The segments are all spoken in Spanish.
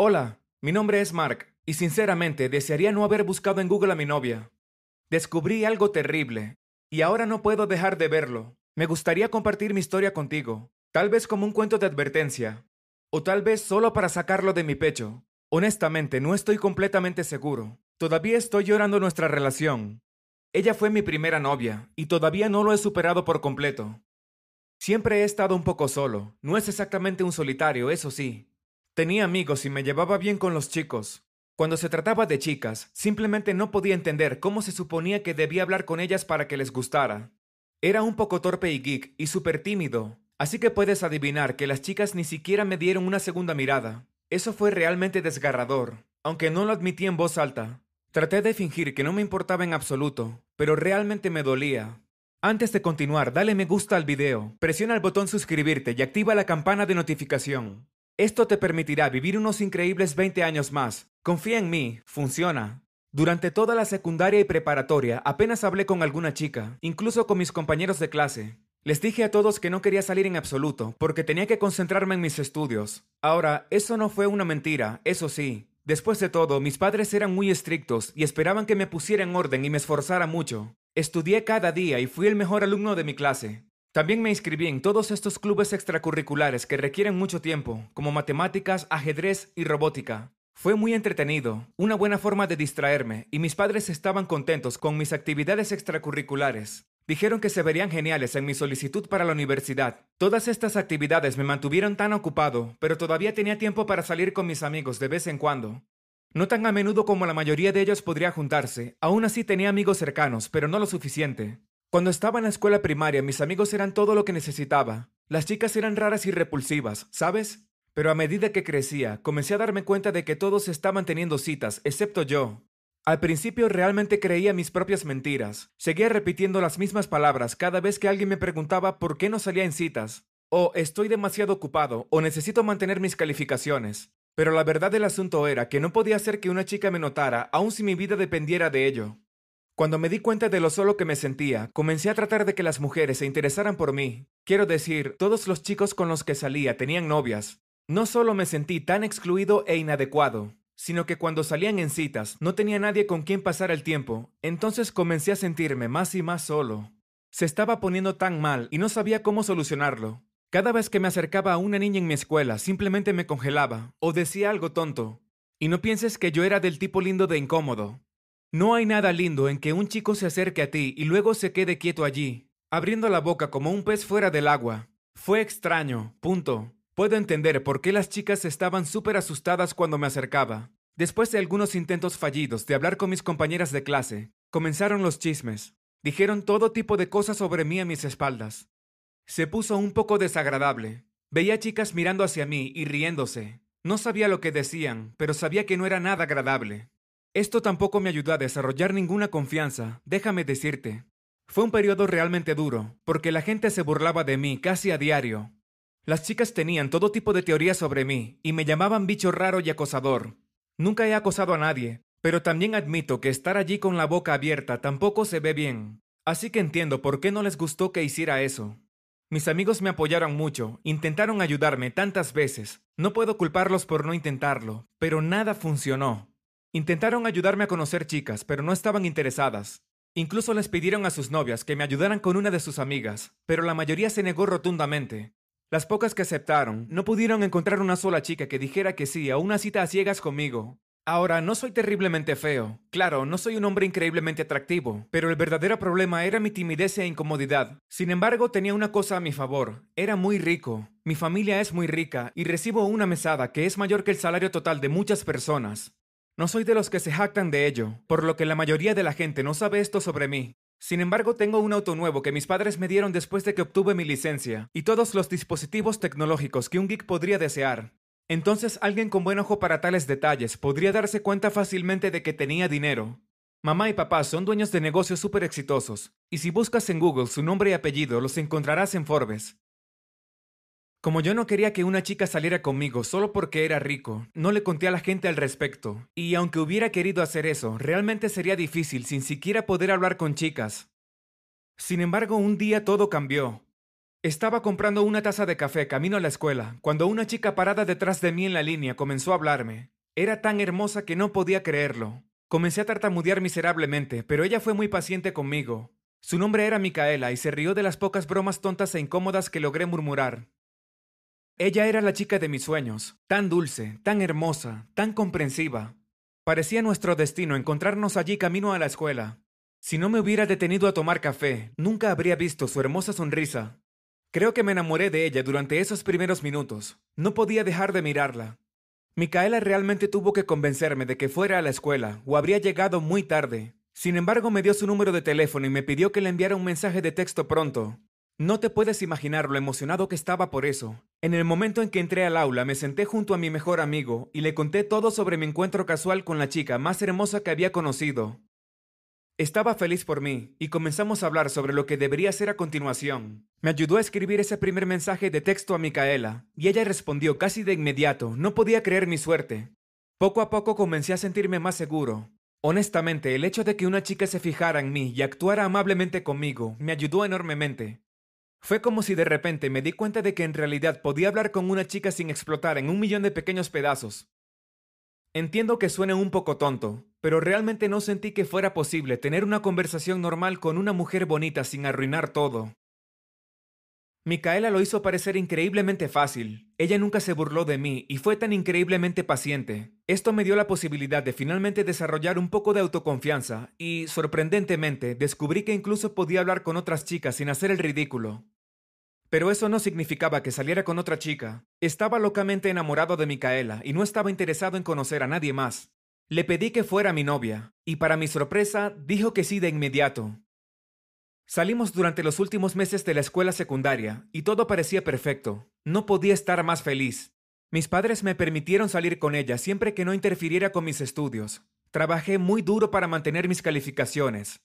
Hola, mi nombre es Mark, y sinceramente desearía no haber buscado en Google a mi novia. Descubrí algo terrible, y ahora no puedo dejar de verlo. Me gustaría compartir mi historia contigo, tal vez como un cuento de advertencia, o tal vez solo para sacarlo de mi pecho. Honestamente, no estoy completamente seguro. Todavía estoy llorando nuestra relación. Ella fue mi primera novia, y todavía no lo he superado por completo. Siempre he estado un poco solo. No es exactamente un solitario, eso sí. Tenía amigos y me llevaba bien con los chicos. Cuando se trataba de chicas, simplemente no podía entender cómo se suponía que debía hablar con ellas para que les gustara. Era un poco torpe y geek y súper tímido, así que puedes adivinar que las chicas ni siquiera me dieron una segunda mirada. Eso fue realmente desgarrador, aunque no lo admití en voz alta. Traté de fingir que no me importaba en absoluto, pero realmente me dolía. Antes de continuar, dale me gusta al video, presiona el botón suscribirte y activa la campana de notificación. Esto te permitirá vivir unos increíbles 20 años más. Confía en mí, funciona. Durante toda la secundaria y preparatoria apenas hablé con alguna chica, incluso con mis compañeros de clase. Les dije a todos que no quería salir en absoluto, porque tenía que concentrarme en mis estudios. Ahora, eso no fue una mentira, eso sí. Después de todo, mis padres eran muy estrictos y esperaban que me pusiera en orden y me esforzara mucho. Estudié cada día y fui el mejor alumno de mi clase. También me inscribí en todos estos clubes extracurriculares que requieren mucho tiempo, como matemáticas, ajedrez y robótica. Fue muy entretenido, una buena forma de distraerme, y mis padres estaban contentos con mis actividades extracurriculares. Dijeron que se verían geniales en mi solicitud para la universidad. Todas estas actividades me mantuvieron tan ocupado, pero todavía tenía tiempo para salir con mis amigos de vez en cuando. No tan a menudo como la mayoría de ellos podría juntarse, aún así tenía amigos cercanos, pero no lo suficiente. Cuando estaba en la escuela primaria, mis amigos eran todo lo que necesitaba. Las chicas eran raras y repulsivas, ¿sabes? Pero a medida que crecía, comencé a darme cuenta de que todos estaban teniendo citas, excepto yo. Al principio realmente creía mis propias mentiras. Seguía repitiendo las mismas palabras cada vez que alguien me preguntaba por qué no salía en citas. O estoy demasiado ocupado, o necesito mantener mis calificaciones. Pero la verdad del asunto era que no podía hacer que una chica me notara, aun si mi vida dependiera de ello. Cuando me di cuenta de lo solo que me sentía, comencé a tratar de que las mujeres se interesaran por mí. Quiero decir, todos los chicos con los que salía tenían novias. No solo me sentí tan excluido e inadecuado, sino que cuando salían en citas no tenía nadie con quien pasar el tiempo, entonces comencé a sentirme más y más solo. Se estaba poniendo tan mal y no sabía cómo solucionarlo. Cada vez que me acercaba a una niña en mi escuela, simplemente me congelaba o decía algo tonto. Y no pienses que yo era del tipo lindo de incómodo. No hay nada lindo en que un chico se acerque a ti y luego se quede quieto allí, abriendo la boca como un pez fuera del agua. Fue extraño, punto. Puedo entender por qué las chicas estaban súper asustadas cuando me acercaba. Después de algunos intentos fallidos de hablar con mis compañeras de clase, comenzaron los chismes. Dijeron todo tipo de cosas sobre mí a mis espaldas. Se puso un poco desagradable. Veía chicas mirando hacia mí y riéndose. No sabía lo que decían, pero sabía que no era nada agradable. Esto tampoco me ayudó a desarrollar ninguna confianza, déjame decirte. Fue un periodo realmente duro, porque la gente se burlaba de mí casi a diario. Las chicas tenían todo tipo de teorías sobre mí y me llamaban bicho raro y acosador. Nunca he acosado a nadie, pero también admito que estar allí con la boca abierta tampoco se ve bien. Así que entiendo por qué no les gustó que hiciera eso. Mis amigos me apoyaron mucho, intentaron ayudarme tantas veces. No puedo culparlos por no intentarlo, pero nada funcionó. Intentaron ayudarme a conocer chicas, pero no estaban interesadas. Incluso les pidieron a sus novias que me ayudaran con una de sus amigas, pero la mayoría se negó rotundamente. Las pocas que aceptaron no pudieron encontrar una sola chica que dijera que sí a una cita a ciegas conmigo, Ahora, no soy terriblemente feo. Claro, no soy un hombre increíblemente atractivo, pero el verdadero problema era mi timidez e incomodidad. Sin embargo, tenía una cosa a mi favor. Era muy rico. Mi familia es muy rica y recibo una mesada que es mayor que el salario total de muchas personas. No soy de los que se jactan de ello, por lo que la mayoría de la gente no sabe esto sobre mí. Sin embargo, tengo un auto nuevo que mis padres me dieron después de que obtuve mi licencia, y todos los dispositivos tecnológicos que un geek podría desear. Entonces alguien con buen ojo para tales detalles podría darse cuenta fácilmente de que tenía dinero. Mamá y papá son dueños de negocios súper exitosos, y si buscas en Google su nombre y apellido los encontrarás en Forbes. Como yo no quería que una chica saliera conmigo solo porque era rico, no le conté a la gente al respecto, y aunque hubiera querido hacer eso, realmente sería difícil sin siquiera poder hablar con chicas. Sin embargo, un día todo cambió. Estaba comprando una taza de café camino a la escuela, cuando una chica parada detrás de mí en la línea comenzó a hablarme. Era tan hermosa que no podía creerlo. Comencé a tartamudear miserablemente, pero ella fue muy paciente conmigo. Su nombre era Micaela y se rió de las pocas bromas tontas e incómodas que logré murmurar. Ella era la chica de mis sueños, tan dulce, tan hermosa, tan comprensiva. Parecía nuestro destino encontrarnos allí camino a la escuela. Si no me hubiera detenido a tomar café, nunca habría visto su hermosa sonrisa. Creo que me enamoré de ella durante esos primeros minutos. No podía dejar de mirarla. Micaela realmente tuvo que convencerme de que fuera a la escuela, o habría llegado muy tarde. Sin embargo, me dio su número de teléfono y me pidió que le enviara un mensaje de texto pronto. No te puedes imaginar lo emocionado que estaba por eso. En el momento en que entré al aula, me senté junto a mi mejor amigo y le conté todo sobre mi encuentro casual con la chica más hermosa que había conocido. Estaba feliz por mí y comenzamos a hablar sobre lo que debería hacer a continuación. Me ayudó a escribir ese primer mensaje de texto a Micaela y ella respondió casi de inmediato. No podía creer mi suerte. Poco a poco comencé a sentirme más seguro. Honestamente, el hecho de que una chica se fijara en mí y actuara amablemente conmigo me ayudó enormemente. Fue como si de repente me di cuenta de que en realidad podía hablar con una chica sin explotar en un millón de pequeños pedazos. Entiendo que suene un poco tonto, pero realmente no sentí que fuera posible tener una conversación normal con una mujer bonita sin arruinar todo. Micaela lo hizo parecer increíblemente fácil. Ella nunca se burló de mí y fue tan increíblemente paciente. Esto me dio la posibilidad de finalmente desarrollar un poco de autoconfianza y, sorprendentemente, descubrí que incluso podía hablar con otras chicas sin hacer el ridículo. Pero eso no significaba que saliera con otra chica. Estaba locamente enamorado de Micaela y no estaba interesado en conocer a nadie más. Le pedí que fuera mi novia, y para mi sorpresa dijo que sí de inmediato. Salimos durante los últimos meses de la escuela secundaria, y todo parecía perfecto. No podía estar más feliz. Mis padres me permitieron salir con ella siempre que no interfiriera con mis estudios. Trabajé muy duro para mantener mis calificaciones,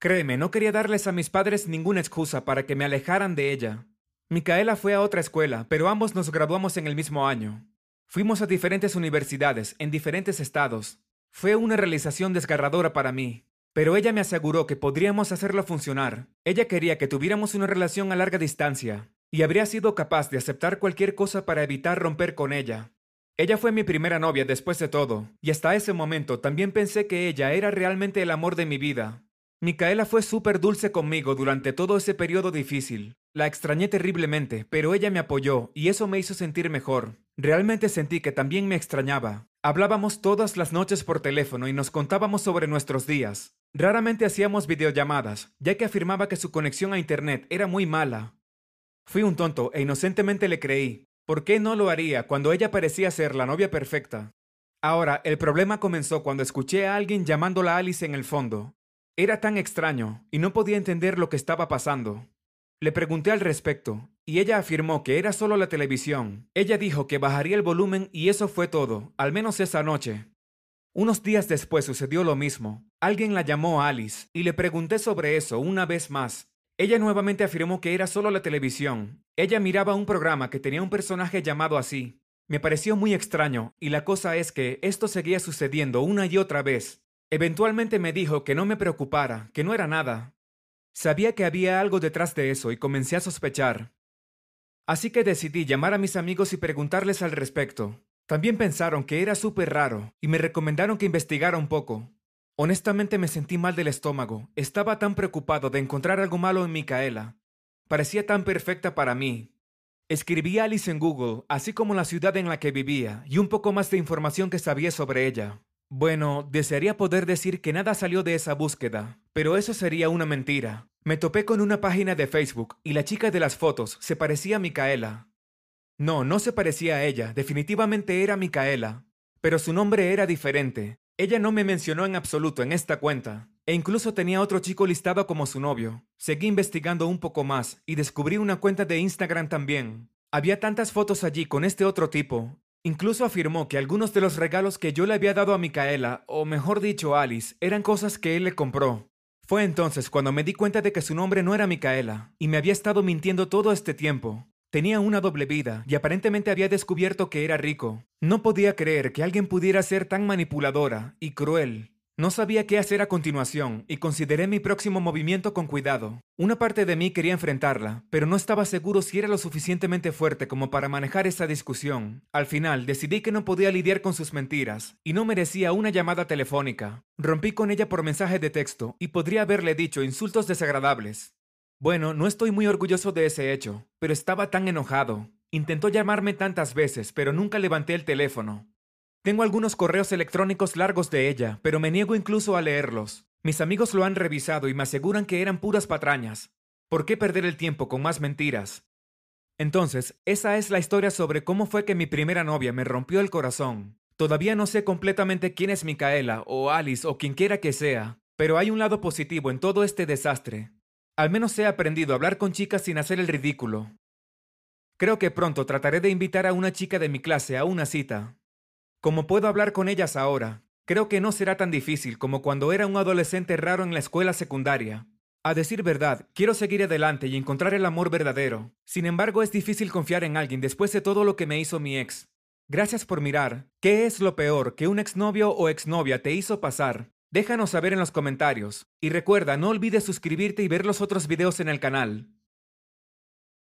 Créeme, no quería darles a mis padres ninguna excusa para que me alejaran de ella. Micaela fue a otra escuela, pero ambos nos graduamos en el mismo año. Fuimos a diferentes universidades, en diferentes estados. Fue una realización desgarradora para mí, pero ella me aseguró que podríamos hacerlo funcionar. Ella quería que tuviéramos una relación a larga distancia, y habría sido capaz de aceptar cualquier cosa para evitar romper con ella. Ella fue mi primera novia después de todo, y hasta ese momento también pensé que ella era realmente el amor de mi vida, Micaela fue súper dulce conmigo durante todo ese periodo difícil. La extrañé terriblemente, pero ella me apoyó y eso me hizo sentir mejor. Realmente sentí que también me extrañaba. Hablábamos todas las noches por teléfono y nos contábamos sobre nuestros días. Raramente hacíamos videollamadas, ya que afirmaba que su conexión a Internet era muy mala. Fui un tonto e inocentemente le creí. ¿Por qué no lo haría cuando ella parecía ser la novia perfecta? Ahora, el problema comenzó cuando escuché a alguien llamándola Alice en el fondo. Era tan extraño y no podía entender lo que estaba pasando. Le pregunté al respecto, y ella afirmó que era solo la televisión. Ella dijo que bajaría el volumen y eso fue todo, al menos esa noche. Unos días después sucedió lo mismo. Alguien la llamó a Alice y le pregunté sobre eso una vez más. Ella nuevamente afirmó que era solo la televisión. Ella miraba un programa que tenía un personaje llamado así. Me pareció muy extraño, y la cosa es que esto seguía sucediendo una y otra vez. Eventualmente me dijo que no me preocupara, que no era nada. Sabía que había algo detrás de eso y comencé a sospechar. Así que decidí llamar a mis amigos y preguntarles al respecto. También pensaron que era súper raro y me recomendaron que investigara un poco. Honestamente me sentí mal del estómago. Estaba tan preocupado de encontrar algo malo en Micaela. Parecía tan perfecta para mí. Escribí a Alice en Google, así como la ciudad en la que vivía, y un poco más de información que sabía sobre ella. Bueno, desearía poder decir que nada salió de esa búsqueda, pero eso sería una mentira. Me topé con una página de Facebook y la chica de las fotos se parecía a Micaela. No, no se parecía a ella, definitivamente era Micaela, pero su nombre era diferente. Ella no me mencionó en absoluto en esta cuenta, e incluso tenía otro chico listado como su novio. Seguí investigando un poco más y descubrí una cuenta de Instagram también. Había tantas fotos allí con este otro tipo, Incluso afirmó que algunos de los regalos que yo le había dado a Micaela, o mejor dicho Alice, eran cosas que él le compró. Fue entonces cuando me di cuenta de que su nombre no era Micaela, y me había estado mintiendo todo este tiempo. Tenía una doble vida, y aparentemente había descubierto que era rico. No podía creer que alguien pudiera ser tan manipuladora y cruel. No sabía qué hacer a continuación y consideré mi próximo movimiento con cuidado. Una parte de mí quería enfrentarla, pero no estaba seguro si era lo suficientemente fuerte como para manejar esa discusión. Al final decidí que no podía lidiar con sus mentiras y no merecía una llamada telefónica. Rompí con ella por mensaje de texto y podría haberle dicho insultos desagradables. Bueno, no estoy muy orgulloso de ese hecho, pero estaba tan enojado. Intentó llamarme tantas veces, pero nunca levanté el teléfono. Tengo algunos correos electrónicos largos de ella, pero me niego incluso a leerlos. Mis amigos lo han revisado y me aseguran que eran puras patrañas. ¿Por qué perder el tiempo con más mentiras? Entonces, esa es la historia sobre cómo fue que mi primera novia me rompió el corazón. Todavía no sé completamente quién es Micaela, o Alice, o quien quiera que sea, pero hay un lado positivo en todo este desastre. Al menos he aprendido a hablar con chicas sin hacer el ridículo. Creo que pronto trataré de invitar a una chica de mi clase a una cita. Como puedo hablar con ellas ahora, creo que no será tan difícil como cuando era un adolescente raro en la escuela secundaria. A decir verdad, quiero seguir adelante y encontrar el amor verdadero. Sin embargo, es difícil confiar en alguien después de todo lo que me hizo mi ex. Gracias por mirar. ¿Qué es lo peor que un exnovio o exnovia te hizo pasar? Déjanos saber en los comentarios. Y recuerda, no olvides suscribirte y ver los otros videos en el canal.